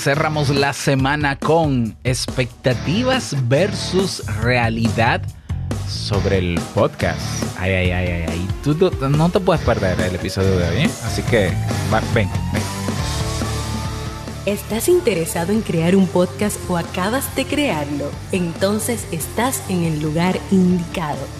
cerramos la semana con expectativas versus realidad sobre el podcast. Ay, ay, ay, ay, ay. Tú, no te puedes perder el episodio de hoy, ¿eh? Así que, ven, ven. ¿Estás interesado en crear un podcast o acabas de crearlo? Entonces estás en el lugar indicado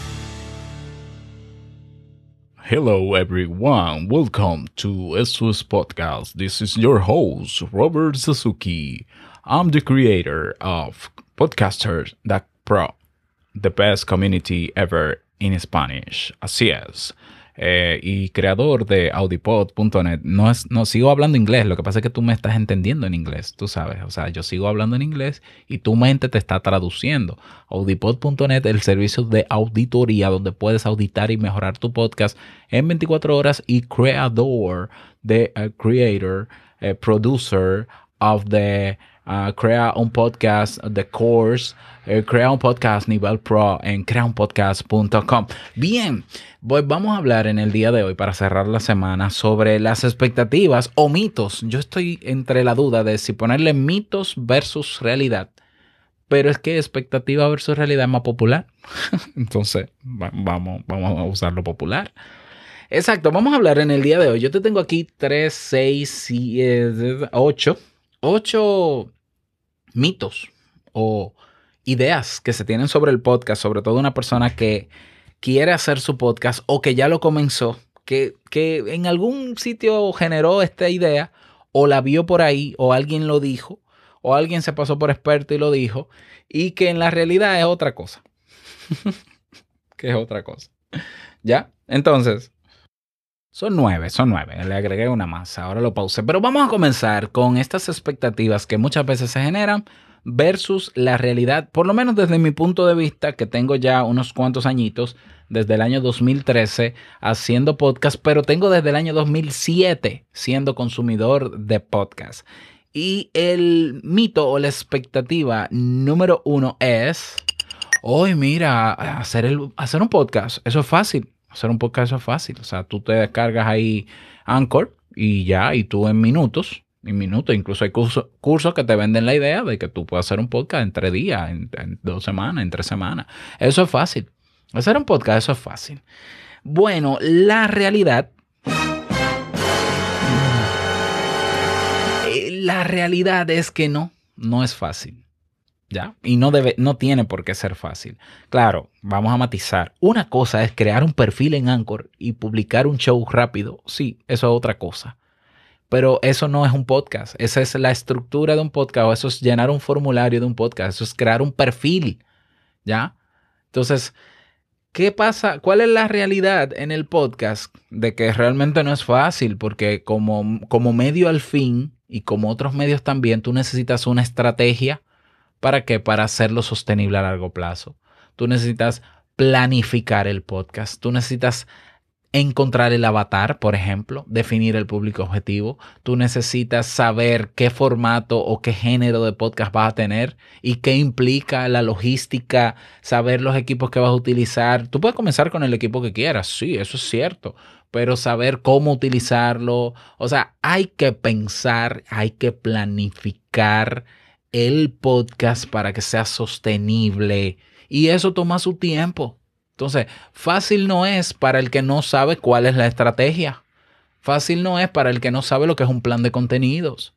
Hello, everyone. Welcome to SOS Podcast. This is your host, Robert Suzuki. I'm the creator of Podcasters.pro, the best community ever in Spanish. Así es. Eh, y creador de audipod.net. No, es, no sigo hablando inglés, lo que pasa es que tú me estás entendiendo en inglés, tú sabes. O sea, yo sigo hablando en inglés y tu mente te está traduciendo. Audipod.net, el servicio de auditoría donde puedes auditar y mejorar tu podcast en 24 horas y creador de uh, creator, uh, producer of the uh, crea un podcast de course, crea un podcast nivel pro en creaunpodcast.com. Bien, vamos a hablar en el día de hoy para cerrar la semana sobre las expectativas o mitos. Yo estoy entre la duda de si ponerle mitos versus realidad. Pero es que expectativa versus realidad es más popular. Entonces, vamos, vamos a usar lo popular. Exacto, vamos a hablar en el día de hoy. Yo te tengo aquí 3, 6, 8, 8 mitos o ideas que se tienen sobre el podcast, sobre todo una persona que quiere hacer su podcast o que ya lo comenzó, que, que en algún sitio generó esta idea o la vio por ahí o alguien lo dijo o alguien se pasó por experto y lo dijo y que en la realidad es otra cosa. que es otra cosa. ¿Ya? Entonces, son nueve, son nueve. Le agregué una más. Ahora lo pausé. Pero vamos a comenzar con estas expectativas que muchas veces se generan versus la realidad, por lo menos desde mi punto de vista, que tengo ya unos cuantos añitos, desde el año 2013 haciendo podcast, pero tengo desde el año 2007 siendo consumidor de podcast. Y el mito o la expectativa número uno es, hoy mira, hacer, el, hacer un podcast, eso es fácil. Hacer un podcast es fácil. O sea, tú te descargas ahí Anchor y ya, y tú en minutos, minutos, incluso hay cursos, que te venden la idea de que tú puedes hacer un podcast en tres días, en, dos semanas, en tres semanas. Eso es fácil. Hacer un podcast, eso es fácil. Bueno, la realidad. Eh, la realidad es que no, no es fácil. ¿Ya? Y no, debe, no tiene por qué ser fácil. Claro, vamos a matizar. Una cosa es crear un perfil en Anchor y publicar un show rápido. Sí, eso es otra cosa. Pero eso no es un podcast. Esa es la estructura de un podcast. O eso es llenar un formulario de un podcast. Eso es crear un perfil. ¿Ya? Entonces, ¿qué pasa? ¿Cuál es la realidad en el podcast? De que realmente no es fácil. Porque como, como medio al fin y como otros medios también, tú necesitas una estrategia ¿Para qué? Para hacerlo sostenible a largo plazo. Tú necesitas planificar el podcast. Tú necesitas encontrar el avatar, por ejemplo, definir el público objetivo. Tú necesitas saber qué formato o qué género de podcast vas a tener y qué implica la logística, saber los equipos que vas a utilizar. Tú puedes comenzar con el equipo que quieras, sí, eso es cierto, pero saber cómo utilizarlo. O sea, hay que pensar, hay que planificar el podcast para que sea sostenible. Y eso toma su tiempo. Entonces, fácil no es para el que no sabe cuál es la estrategia. Fácil no es para el que no sabe lo que es un plan de contenidos.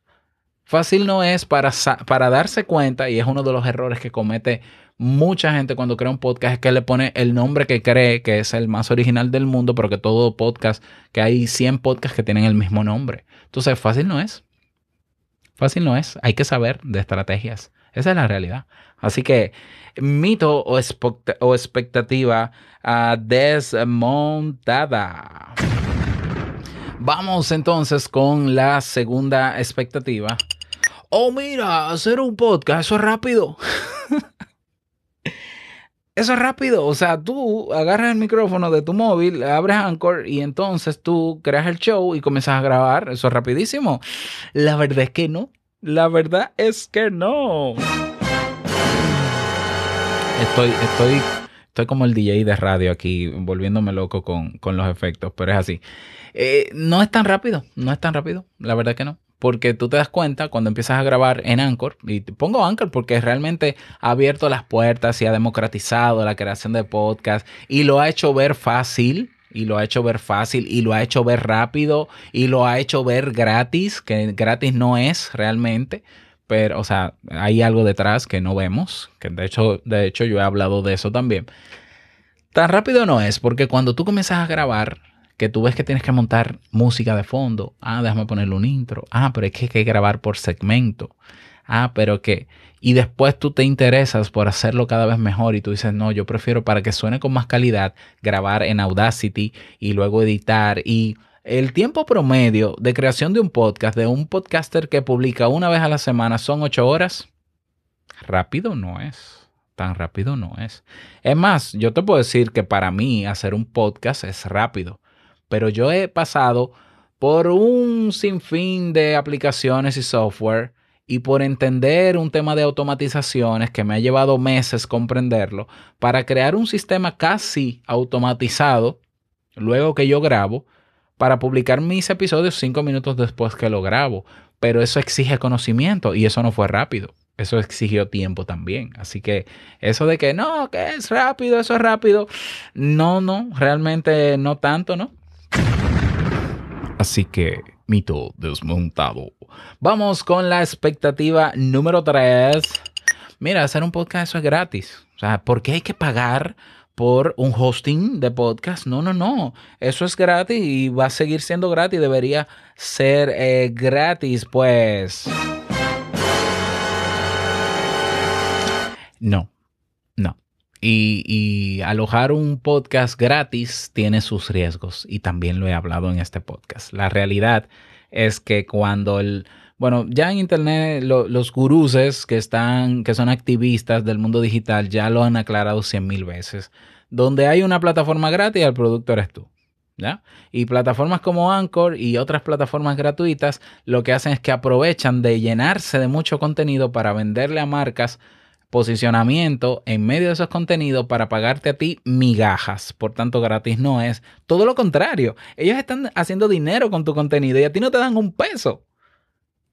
Fácil no es para, para darse cuenta, y es uno de los errores que comete mucha gente cuando crea un podcast, es que le pone el nombre que cree que es el más original del mundo, pero que todo podcast, que hay 100 podcasts que tienen el mismo nombre. Entonces, fácil no es. Fácil no es, hay que saber de estrategias. Esa es la realidad. Así que mito o, expectativa uh, desmontada. Vamos entonces con la segunda expectativa oh mira, hacer un podcast, eso es rápido. Eso es rápido, o sea, tú agarras el micrófono de tu móvil, abres Anchor y entonces tú creas el show y comienzas a grabar. Eso es rapidísimo. La verdad es que no. La verdad es que no. Estoy, estoy, estoy como el DJ de radio aquí, volviéndome loco con, los efectos, pero es así. Eh, no es tan rápido, no es tan rápido. La verdad que no porque tú te das cuenta cuando empiezas a grabar en Anchor, y pongo Anchor porque realmente ha abierto las puertas y ha democratizado la creación de podcast y lo ha hecho ver fácil, y lo ha hecho ver fácil, y lo ha hecho ver rápido, y lo ha hecho ver gratis, que gratis no es realmente. Pero, o sea, hay algo detrás que no vemos, que de hecho, de hecho yo he hablado de eso también. Tan rápido no es, porque cuando tú comienzas a grabar, que tú ves que tienes que montar música de fondo. Ah, déjame ponerle un intro. Ah, pero es que hay que grabar por segmento. Ah, pero que... Y después tú te interesas por hacerlo cada vez mejor y tú dices, no, yo prefiero para que suene con más calidad grabar en Audacity y luego editar. Y el tiempo promedio de creación de un podcast, de un podcaster que publica una vez a la semana, son ocho horas. Rápido no es. Tan rápido no es. Es más, yo te puedo decir que para mí hacer un podcast es rápido pero yo he pasado por un sinfín de aplicaciones y software y por entender un tema de automatizaciones que me ha llevado meses comprenderlo, para crear un sistema casi automatizado, luego que yo grabo, para publicar mis episodios cinco minutos después que lo grabo. Pero eso exige conocimiento y eso no fue rápido. Eso exigió tiempo también. Así que eso de que no, que es rápido, eso es rápido. No, no, realmente no tanto, ¿no? Así que, mito desmontado. Vamos con la expectativa número 3. Mira, hacer un podcast eso es gratis. O sea, ¿por qué hay que pagar por un hosting de podcast? No, no, no. Eso es gratis y va a seguir siendo gratis. Debería ser eh, gratis, pues. No, Y, alojar un podcast gratis tiene sus riesgos y también lo he hablado en este podcast. La realidad es que cuando el, bueno, ya en internet los guruses que están, que son activistas del mundo digital ya lo han aclarado cien mil veces. Donde hay una plataforma gratis, el producto eres tú. Y plataformas como Anchor y otras plataformas gratuitas lo que hacen es que aprovechan de llenarse de mucho contenido para venderle a marcas posicionamiento en medio de esos contenidos para pagarte a ti migajas. Por tanto, gratis no es. Todo lo contrario. Ellos están haciendo dinero con tu contenido y a ti no te dan un peso.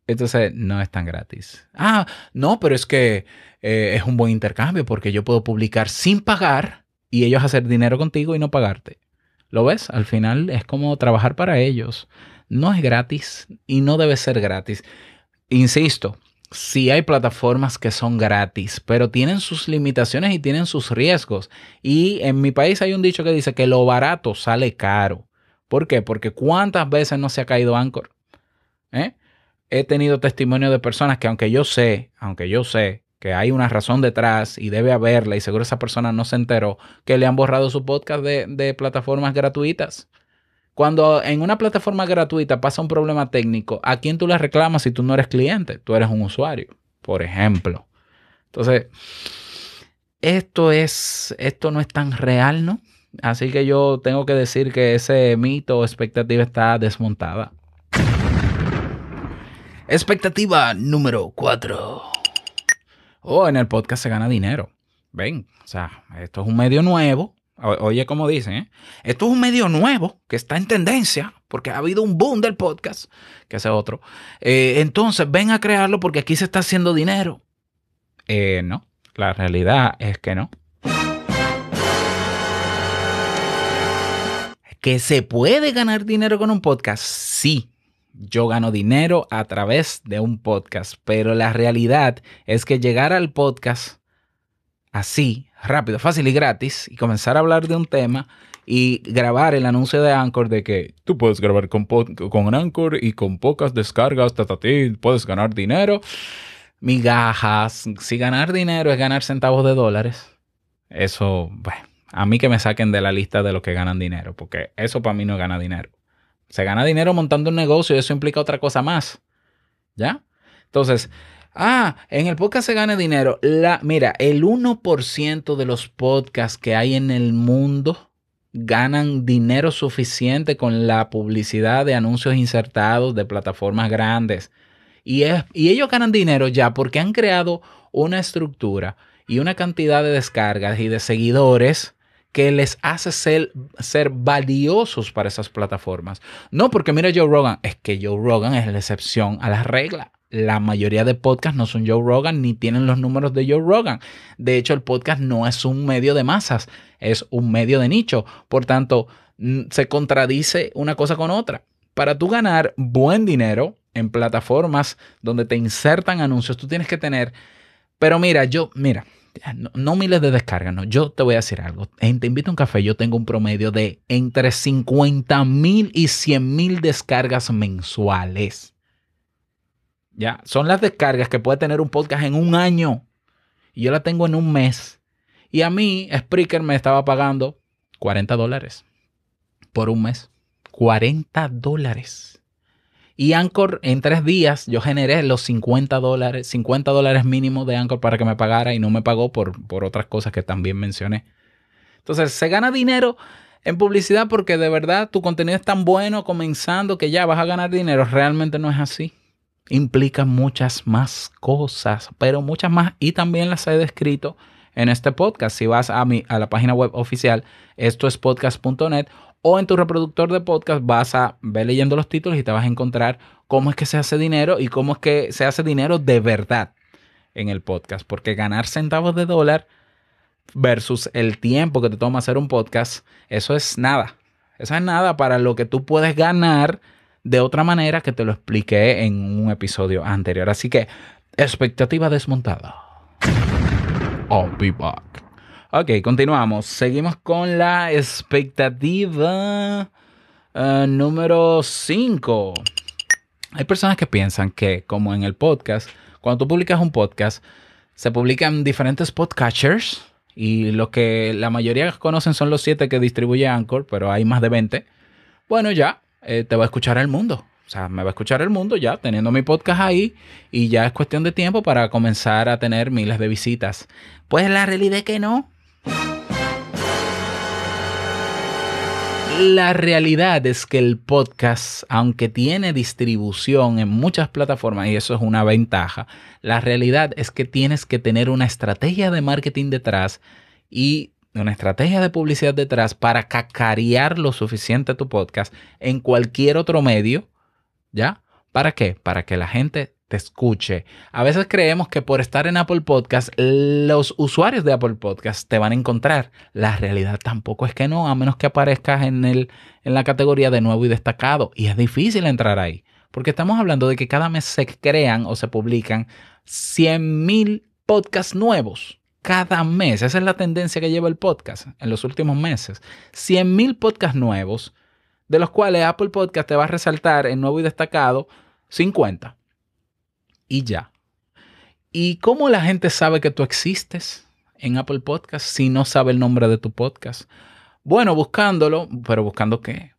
Entonces, no es tan gratis. Ah, no, pero es que eh, es un buen intercambio porque yo puedo publicar sin pagar y ellos hacer dinero contigo y no pagarte. ¿Lo ves? Al final es como trabajar para ellos. No es gratis y no debe ser gratis. Insisto, sí hay plataformas que son gratis, pero tienen sus limitaciones y tienen sus riesgos. Y en mi país hay un dicho que dice que lo barato sale caro. ¿Por qué? Porque cuántas veces no se ha caído Anchor. ¿Eh? He tenido testimonio de personas que aunque yo sé, aunque yo sé que hay una razón detrás y debe haberla y seguro esa persona no se enteró, que le han borrado su podcast de, de plataformas gratuitas. Cuando en una plataforma gratuita pasa un problema técnico, ¿a quién tú le reclamas si tú no eres cliente? Tú eres un usuario, por ejemplo. Entonces, esto es, esto no es tan real, ¿no? Así que yo tengo que decir que ese mito o expectativa está desmontada. Expectativa número 4. Oh, en el podcast se gana dinero. Ven, o sea, esto es un medio nuevo Oye, como dicen, ¿eh? esto es un medio nuevo que está en tendencia porque ha habido un boom del podcast, que ese otro. Eh, entonces, ven a crearlo porque aquí se está haciendo dinero. Eh, no, la realidad es que no. ¿Que se puede ganar dinero con un podcast? Sí, yo gano dinero a través de un podcast, pero la realidad es que llegar al podcast así, rápido, fácil y gratis, y comenzar a hablar de un tema y grabar el anuncio de Anchor de que tú puedes grabar con, con Anchor y con pocas descargas, puedes ganar dinero, migajas. Si ganar dinero es ganar centavos de dólares, eso, bueno, a mí que me saquen de la lista de los que ganan dinero, porque eso para mí no gana dinero. Se gana dinero montando un negocio y eso implica otra cosa más. ¿Ya? Entonces, ah, en el podcast se gana dinero. La, mira, el 1% de los podcasts que hay en el mundo ganan dinero suficiente con la publicidad de anuncios insertados de plataformas grandes. Y, y ellos ganan dinero ya porque han creado una estructura y una cantidad de descargas y de seguidores que les hace ser, ser valiosos para esas plataformas. No porque mira Joe Rogan, es que Joe Rogan es la excepción a la regla. La mayoría de podcasts no son Joe Rogan ni tienen los números de Joe Rogan. De hecho, el podcast no es un medio de masas, es un medio de nicho. Por tanto, se contradice una cosa con otra. Para tú ganar buen dinero en plataformas donde te insertan anuncios, tú tienes que tener... Pero mira, yo, mira, no, miles de descargas, no. Yo te voy a decir algo. Te invito a un café, yo tengo un promedio de entre 50 mil y 100 mil descargas mensuales. Ya, son las descargas que puede tener un podcast en un año. Y yo la tengo en un mes. Y a mí, Spreaker me estaba pagando 40 dólares por un mes. 40 dólares. Y Anchor, en tres días, yo generé los 50 dólares, 50 dólares mínimos de Anchor para que me pagara y no me pagó por, por otras cosas que también mencioné. Entonces, se gana dinero en publicidad porque de verdad tu contenido es tan bueno comenzando que ya vas a ganar dinero. Realmente no es así. Implica muchas más cosas, pero muchas más y también las he descrito en este podcast. Si vas a, mi, a la página web oficial, esto es podcast.net o en tu reproductor de podcast vas a ver leyendo los títulos y te vas a encontrar cómo es que se hace dinero y cómo es que se hace dinero de verdad en el podcast. Porque ganar centavos de dólar versus el tiempo que te toma hacer un podcast, eso es nada. Eso es nada para lo que tú puedes ganar de otra manera que te lo expliqué en un episodio anterior. Así que, expectativa desmontada. I'll be back. Ok, continuamos. Seguimos con la expectativa eh, número 5. Hay personas que piensan que, como en el podcast, cuando tú publicas un podcast, se publican diferentes podcatchers y lo que la mayoría conocen son los siete que distribuye Anchor, pero hay más de 20. Bueno, ya, eh, te va a escuchar el mundo. O sea, me va a escuchar el mundo ya teniendo mi podcast ahí y ya es cuestión de tiempo para comenzar a tener miles de visitas. Pues la realidad es que no. La realidad es que el podcast, aunque tiene distribución en muchas plataformas, y eso es una ventaja, la realidad es que tienes que tener una estrategia de marketing detrás y una estrategia de publicidad detrás para cacarear lo suficiente tu podcast en cualquier otro medio, ¿ya? ¿Para qué? Para que la gente te escuche. A veces creemos que por estar en Apple Podcast, los usuarios de Apple Podcast te van a encontrar. La realidad tampoco es que no, a menos que aparezcas en, el, en la categoría de nuevo y destacado. Y es difícil entrar ahí. Porque estamos hablando de que cada mes se crean o se publican 100.000 podcasts nuevos. Cada mes. Esa es la tendencia que lleva el podcast en los últimos meses. 100.000 podcasts nuevos, de los cuales Apple Podcast te va a resaltar en nuevo y destacado 50 y ya. ¿Y cómo la gente sabe que tú existes en Apple Podcast si no sabe el nombre de tu podcast? Bueno, buscándolo, pero buscando qué.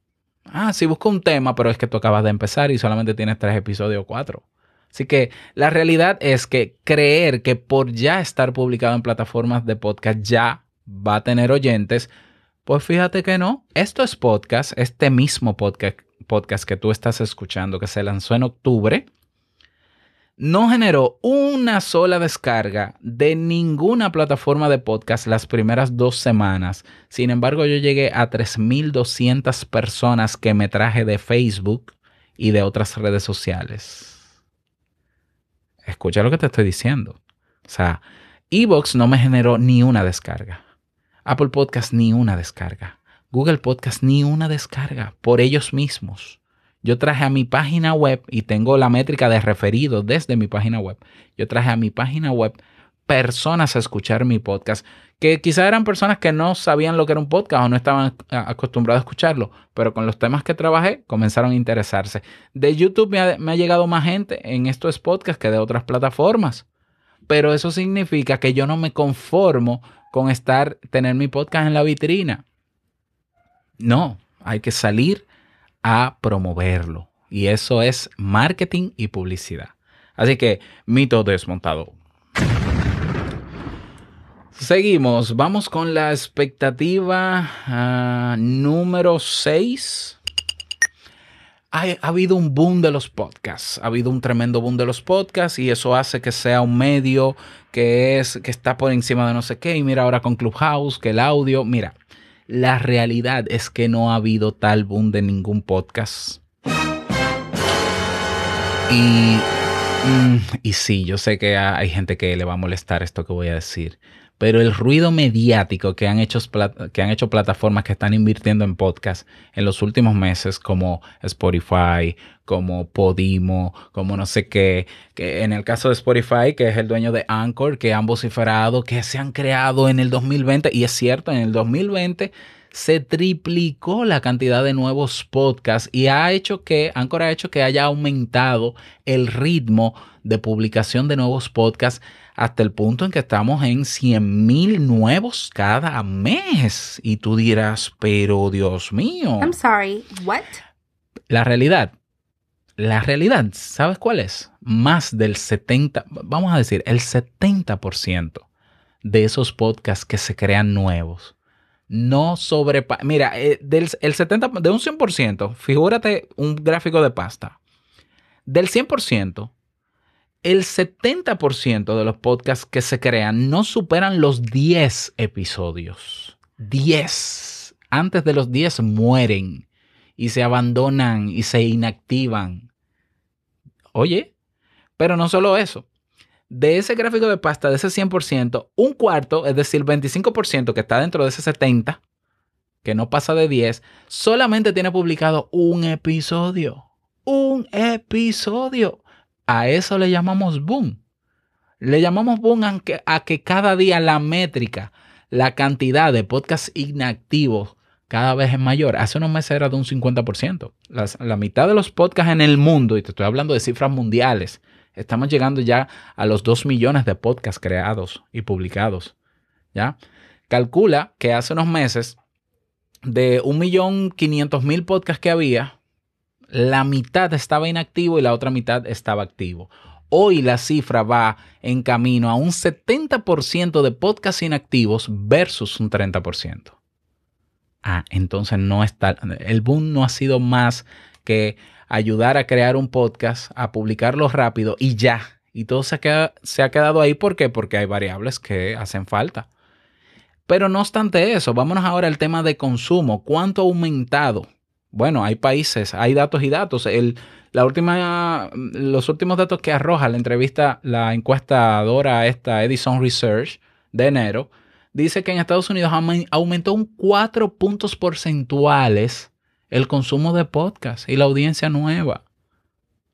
Ah, sí, busco un tema, pero es que tú acabas de empezar y solamente tienes tres episodios o cuatro. Así que la realidad es que creer que por ya estar publicado en plataformas de podcast ya va a tener oyentes, pues fíjate que no. Esto es podcast, este mismo podcast, podcast que tú estás escuchando, que se lanzó en octubre no generó una sola descarga de ninguna plataforma de podcast las primeras dos semanas. Sin embargo, yo llegué a 3.200 personas que me traje de Facebook y de otras redes sociales. Escucha lo que te estoy diciendo. O sea, Evox no me generó ni una descarga. Apple Podcast ni una descarga. Google Podcast ni una descarga por ellos mismos yo traje a mi página web y tengo la métrica de referido desde mi página web. Yo traje a mi página web personas a escuchar mi podcast, que quizá eran personas que no sabían lo que era un podcast o no estaban acostumbrados a escucharlo, pero con los temas que trabajé comenzaron a interesarse. De YouTube me ha, me ha llegado más gente en estos podcasts que de otras plataformas, pero eso significa que yo no me conformo con estar, tener mi podcast en la vitrina. No, hay que salir a promoverlo. Y eso es marketing y publicidad. Así que, mito desmontado. Seguimos, vamos con la expectativa uh, número 6. Ha, ha, habido un boom de los podcasts, ha habido un tremendo boom de los podcasts y eso hace que sea un medio que es que está por encima de no sé qué y mira ahora con Clubhouse, que el audio, mira, la realidad es que no ha habido tal boom de ningún podcast. Y, mm, y sí, yo sé que hay gente que le va a molestar esto que voy a decir, pero el ruido mediático que han hecho, que han hecho plataformas que están invirtiendo en podcast en los últimos meses, como Spotify, como Podimo, como no sé qué, que en el caso de Spotify, que es el dueño de Anchor, que han vociferado, que se han creado en el 2020, y es cierto, en el 2020 se triplicó la cantidad de nuevos podcasts y ha hecho que, Anchor ha hecho que haya aumentado el ritmo de publicación de nuevos podcasts hasta el punto en que estamos en 100 mil nuevos cada mes. Y tú dirás, pero Dios mío. I'm sorry, what? La realidad, la realidad, ¿sabes cuál es? Más del 70, vamos a decir, el 70% de esos podcasts que se crean nuevos no sobrepasan. Mira, eh, del el 70, de un 100%, figúrate un gráfico de pasta. Del 100%, el 70% de los podcasts que se crean no superan los 10 episodios. 10. Antes de los 10 mueren y se abandonan y se inactivan. Oye, pero no solo eso. De ese gráfico de pasta, de ese 100%, un cuarto, es decir, 25% que está dentro de ese 70%, que no pasa de 10, solamente tiene publicado un episodio. Un episodio. A eso le llamamos boom. Le llamamos boom a que, a que cada día la métrica, la cantidad de podcasts inactivos cada vez es mayor. Hace unos meses era de un 50%. la mitad de los podcasts en el mundo, y te estoy hablando de cifras mundiales, estamos llegando ya a los 2 millones de podcasts creados y publicados. ¿Ya? Calcula que hace unos meses, de 1.500.000 podcasts que había, la mitad estaba inactivo y la otra mitad estaba activo. Hoy la cifra va en camino a un 70% de podcasts inactivos versus un 30%. Ah, entonces no está, el boom no ha sido más que ayudar a crear un podcast, a publicarlo rápido y ya. Y todo se, se ha quedado ahí. ¿Por qué? Porque hay variables que hacen falta. Pero no obstante eso, vámonos ahora al tema de consumo. ¿Cuánto ha aumentado? Bueno, hay países, hay datos y datos. El, la última, los últimos datos que arroja la entrevista, la encuestadora esta Edison Research de enero, dice que en Estados Unidos aumentó un 4 puntos porcentuales el consumo de podcast y la audiencia nueva.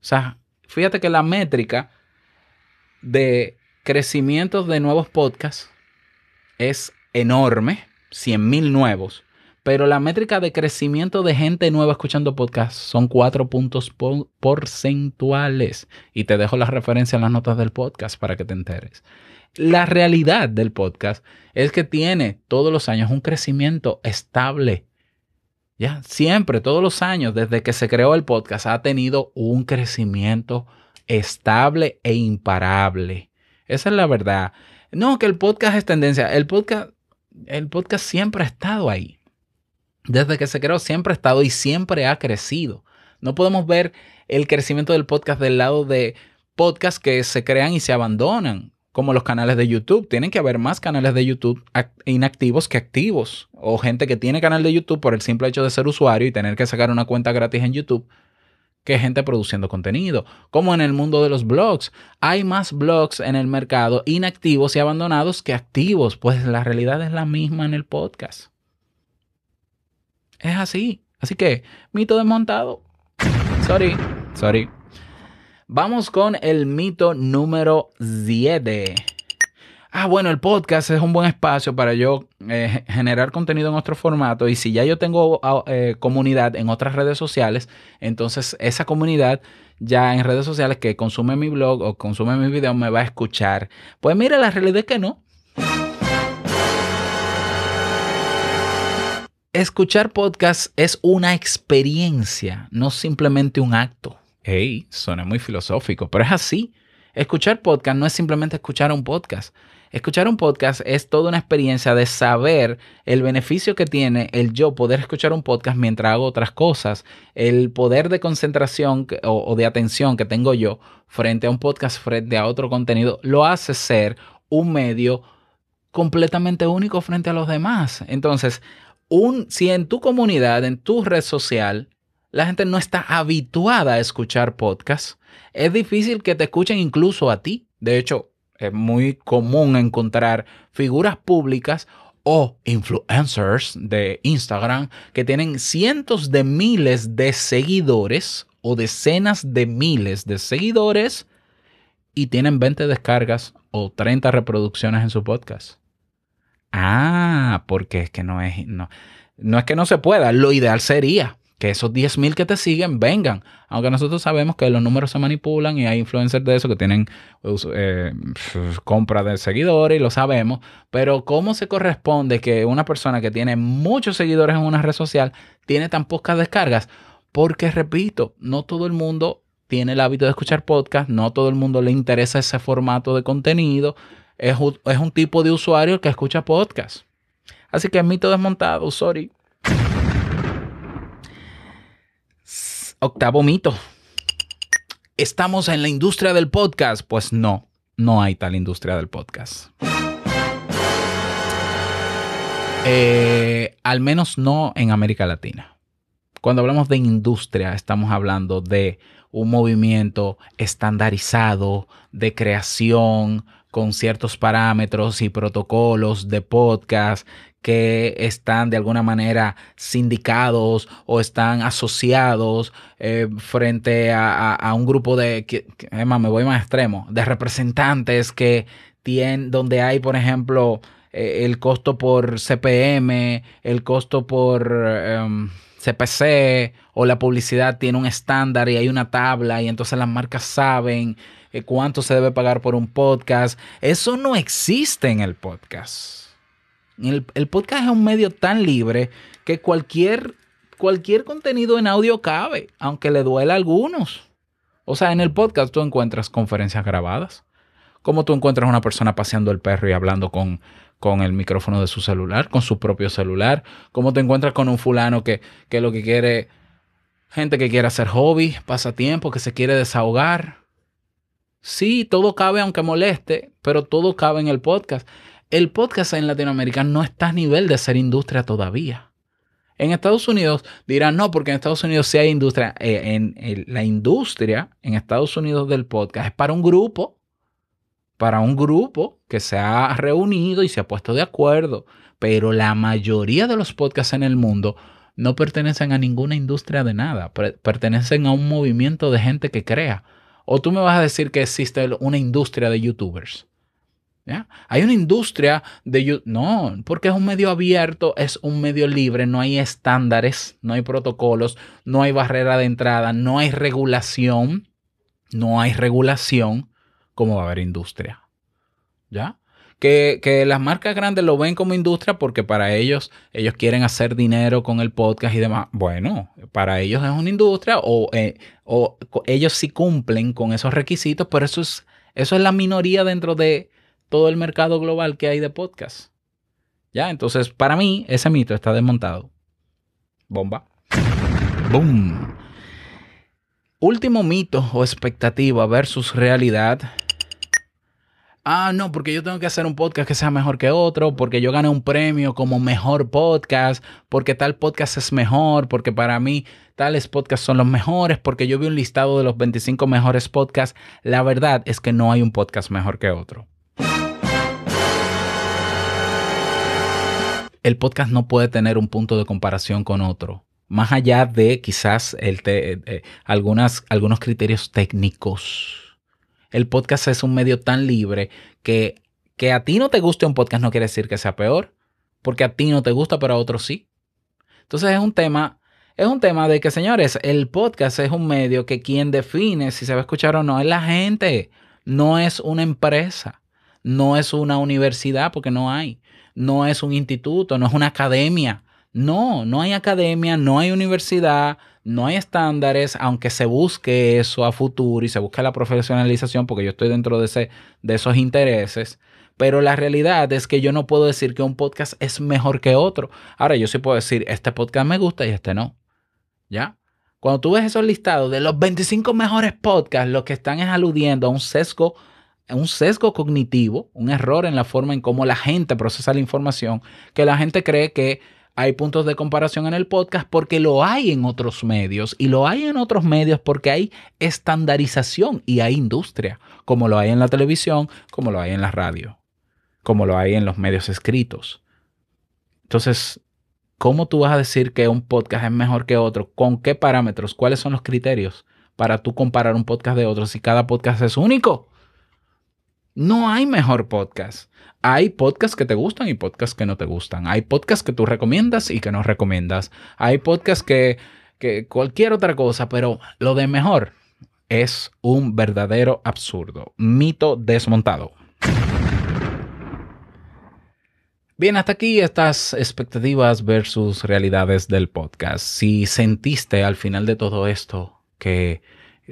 O sea, fíjate que la métrica de crecimiento de nuevos podcasts es enorme, 100 mil nuevos pero la métrica de crecimiento de gente nueva escuchando podcasts son cuatro puntos porcentuales. Y te dejo la referencia en las notas del podcast para que te enteres. La realidad del podcast es que tiene todos los años un crecimiento estable. Ya, siempre, todos los años, desde que se creó el podcast, ha tenido un crecimiento estable e imparable. Esa es la verdad. No, que el podcast es tendencia. El podcast, el podcast siempre ha estado ahí desde que se creó siempre ha estado y siempre ha crecido. No podemos ver el crecimiento del podcast del lado de podcasts que se crean y se abandonan, como los canales de YouTube. Tienen que haber más canales de YouTube inactivos que activos. O gente que tiene canal de YouTube por el simple hecho de ser usuario y tener que sacar una cuenta gratis en YouTube que gente produciendo contenido. Como en el mundo de los blogs. Hay más blogs en el mercado inactivos y abandonados que activos. Pues la realidad es la misma en el podcast. Es así. Así que, mito desmontado. Sorry, sorry. Vamos con el mito número 7. Ah, bueno, el podcast es un buen espacio para yo eh, generar contenido en otro formato y si ya yo tengo ah, eh, comunidad en otras redes sociales, entonces esa comunidad ya en redes sociales que consume mi blog o consume mi video me va a escuchar. Pues mira, la realidad es que no. Escuchar podcast es una experiencia, no simplemente un acto. Hey, suena muy filosófico, pero es así. Escuchar podcast no es simplemente escuchar un podcast. Escuchar un podcast es toda una experiencia de saber el beneficio que tiene el yo poder escuchar un podcast mientras hago otras cosas, el poder de concentración o, de atención que tengo yo frente a un podcast, frente a otro contenido, lo hace ser un medio completamente único frente a los demás. Entonces, si en tu comunidad, en tu red social, la gente no está habituada a escuchar podcasts, es difícil que te escuchen incluso a ti. De hecho, es muy común encontrar figuras públicas o influencers de Instagram que tienen cientos de miles de seguidores o decenas de miles de seguidores y tienen 20 descargas o 30 reproducciones en su podcast. Ah, porque es que no es, no, no es que no se pueda, lo ideal sería que esos 10.000 que te siguen vengan. Aunque nosotros sabemos que los números se manipulan y hay influencers de eso que tienen eh, compra de seguidores lo sabemos. Pero ¿cómo se corresponde que una persona que tiene muchos seguidores en una red social tiene tan pocas descargas? Porque, repito, no todo el mundo tiene el hábito de escuchar podcast, no todo el mundo le interesa ese formato de contenido. Es un, es un tipo de usuario que escucha podcast. Así que mito desmontado, sorry. Octavo mito. ¿Estamos en la industria del podcast? Pues no, no hay tal industria del podcast. Eh, al menos no en América Latina. Cuando hablamos de industria, estamos hablando de un movimiento estandarizado de creación con ciertos parámetros y protocolos de podcast que están de alguna manera sindicados o están asociados eh, frente a, un grupo de, que, me voy más extremo, de representantes que tienen, donde hay, por ejemplo, eh, el costo por CPM, el costo por em, CPC o la publicidad tiene un estándar y hay una tabla y entonces las marcas saben eh, cuánto se debe pagar por un podcast. Eso no existe en el podcast. El, podcast es un medio tan libre que cualquier, cualquier contenido en audio cabe, aunque le duela a algunos. O sea, en el podcast tú encuentras conferencias grabadas, como tú encuentras una persona paseando el perro y hablando con, con el micrófono de su celular, con su propio celular, como te encuentras con un fulano que, que lo que quiere, gente que quiere hacer hobby, pasatiempo, que se quiere desahogar. Sí, todo cabe aunque moleste, pero todo cabe en el podcast el podcast en Latinoamérica no está a nivel de ser industria todavía. En Estados Unidos dirán, no, porque en Estados Unidos sí hay industria. Eh, en, la industria en Estados Unidos del podcast es para un grupo, para un grupo que se ha reunido y se ha puesto de acuerdo. Pero la mayoría de los podcasts en el mundo no pertenecen a ninguna industria de nada, pertenecen a un movimiento de gente que crea. O tú me vas a decir que existe una industria de youtubers. Hay una industria de... No, porque es un medio abierto, es un medio libre, no hay estándares, no hay protocolos, no hay barrera de entrada, no hay regulación, no hay regulación, ¿cómo va a haber industria? ¿Ya? Que, las marcas grandes lo ven como industria porque para ellos, ellos quieren hacer dinero con el podcast y demás. Bueno, para ellos es una industria o, eh, o ellos sí cumplen con esos requisitos, pero eso es, eso es la minoría dentro de, todo el mercado global que hay de podcast. Ya, entonces para mí ese mito está desmontado. Bomba. Boom. Último mito o expectativa versus realidad. Ah, no, porque yo tengo que hacer un podcast que sea mejor que otro, porque yo gané un premio como mejor podcast, porque tal podcast es mejor, porque para mí tales podcasts son los mejores, porque yo vi un listado de los 25 mejores podcasts. La verdad es que no hay un podcast mejor que otro. el podcast no puede tener un punto de comparación con otro, más allá de quizás el eh, algunos criterios técnicos. El podcast es un medio tan libre que, que a ti no te guste un podcast no quiere decir que sea peor, porque a ti no te gusta, pero a otros sí. Entonces es un tema, es un tema de que, señores, el podcast es un medio que quien define si se va a escuchar o no es la gente, no es una empresa, no es una universidad, porque no hay no es un instituto, no es una academia No, no hay academia, no hay universidad, no hay estándares, aunque se busque eso a futuro y se busque la profesionalización, porque yo estoy dentro de, ese, de esos intereses. Pero la realidad es que yo no puedo decir que un podcast es mejor que otro. Ahora, yo sí puedo decir, este podcast me gusta y este no. ¿Ya? Cuando tú ves esos listados de los 25 mejores podcasts, lo que están es aludiendo a un sesgo, un sesgo cognitivo, un error en la forma en cómo la gente procesa la información, que la gente cree que hay puntos de comparación en el podcast porque lo hay en otros medios y lo hay en otros medios porque hay estandarización y hay industria, como lo hay en la televisión, como lo hay en la radio, como lo hay en los medios escritos. Entonces, ¿cómo tú vas a decir que un podcast es mejor que otro? ¿Con qué parámetros? ¿Cuáles son los criterios para tú comparar un podcast de otro si cada podcast es único? No hay mejor podcast. Hay podcasts que te gustan y podcasts que no te gustan. Hay podcasts que tú recomiendas y que no recomiendas. Hay podcasts que, que cualquier otra cosa, pero lo de mejor es un verdadero absurdo. Mito desmontado. Bien, hasta aquí estas expectativas versus realidades del podcast. Si sentiste al final de todo esto que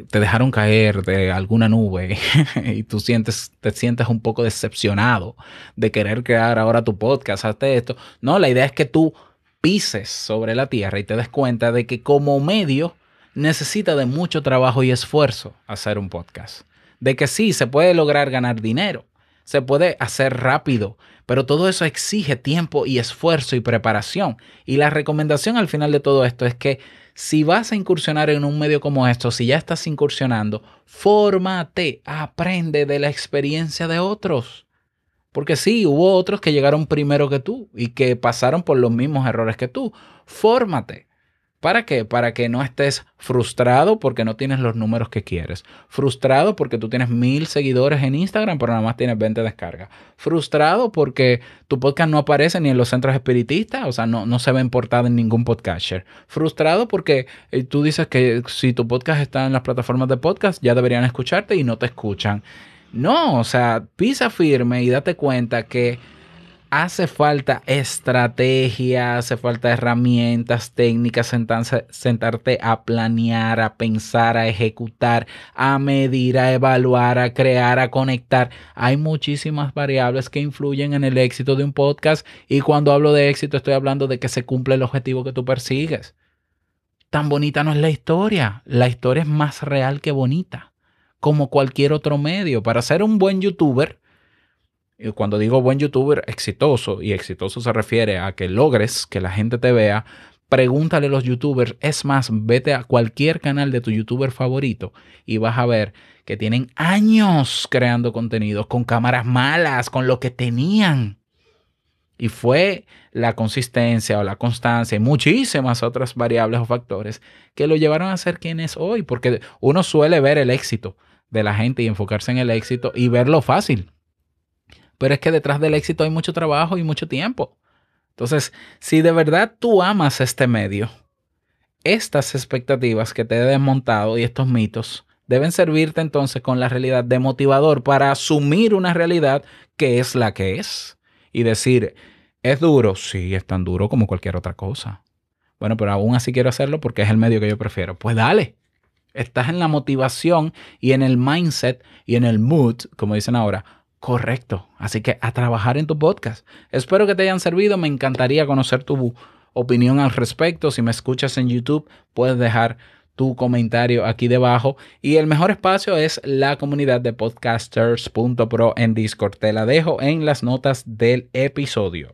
te dejaron caer de alguna nube y tú sientes, te sientes un poco decepcionado de querer crear ahora tu podcast, hazte esto. No, la idea es que tú pises sobre la tierra y te des cuenta de que como medio necesita de mucho trabajo y esfuerzo hacer un podcast. De que sí, se puede lograr ganar dinero, se puede hacer rápido, pero todo eso exige tiempo y esfuerzo y preparación. Y la recomendación al final de todo esto es que si vas a incursionar en un medio como esto, si ya estás incursionando, fórmate, aprende de la experiencia de otros. Porque sí, hubo otros que llegaron primero que tú y que pasaron por los mismos errores que tú. Fórmate. ¿Para qué? Para que no estés frustrado porque no tienes los números que quieres. Frustrado porque tú tienes mil seguidores en Instagram, pero nada más tienes 20 descargas. Frustrado porque tu podcast no aparece ni en los centros espiritistas, o sea, no, no se ve en portada en ningún podcaster. Frustrado porque eh, tú dices que si tu podcast está en las plataformas de podcast, ya deberían escucharte y no te escuchan. No, o sea, pisa firme y date cuenta que hace falta estrategia, hace falta herramientas técnicas, sentarte a planear, a pensar, a ejecutar, a medir, a evaluar, a crear, a conectar. Hay muchísimas variables que influyen en el éxito de un podcast y cuando hablo de éxito estoy hablando de que se cumple el objetivo que tú persigues. Tan bonita no es la historia, la historia es más real que bonita, como cualquier otro medio. Para ser un buen youtuber, y cuando digo buen youtuber, exitoso, y exitoso se refiere a que logres que la gente te vea, pregúntale a los youtubers. Es más, vete a cualquier canal de tu youtuber favorito y vas a ver que tienen años creando contenido con cámaras malas, con lo que tenían. Y fue la consistencia o la constancia y muchísimas otras variables o factores que lo llevaron a ser quien es hoy, porque uno suele ver el éxito de la gente y enfocarse en el éxito y verlo fácil pero es que detrás del éxito hay mucho trabajo y mucho tiempo. Entonces, si de verdad tú amas este medio, estas expectativas que te he desmontado y estos mitos deben servirte entonces con la realidad de motivador para asumir una realidad que es la que es y decir, ¿es duro? Sí, es tan duro como cualquier otra cosa. Bueno, pero aún así quiero hacerlo porque es el medio que yo prefiero. Pues dale. Estás en la motivación y en el mindset y en el mood, como dicen ahora, Correcto. Así que a trabajar en tu podcast. Espero que te hayan servido. Me encantaría conocer tu opinión al respecto. Si me escuchas en YouTube, puedes dejar tu comentario aquí debajo. Y el mejor espacio es la comunidad de podcasters.pro en Discord. Te la dejo en las notas del episodio.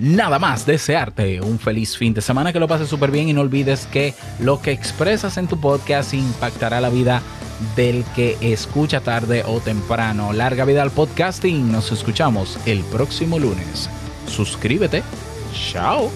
Nada más desearte un feliz fin de semana, que lo pases súper bien y no olvides que lo que expresas en tu podcast impactará la vida del que escucha tarde o temprano. Larga vida al podcasting. Nos escuchamos el próximo lunes. Suscríbete. Chao.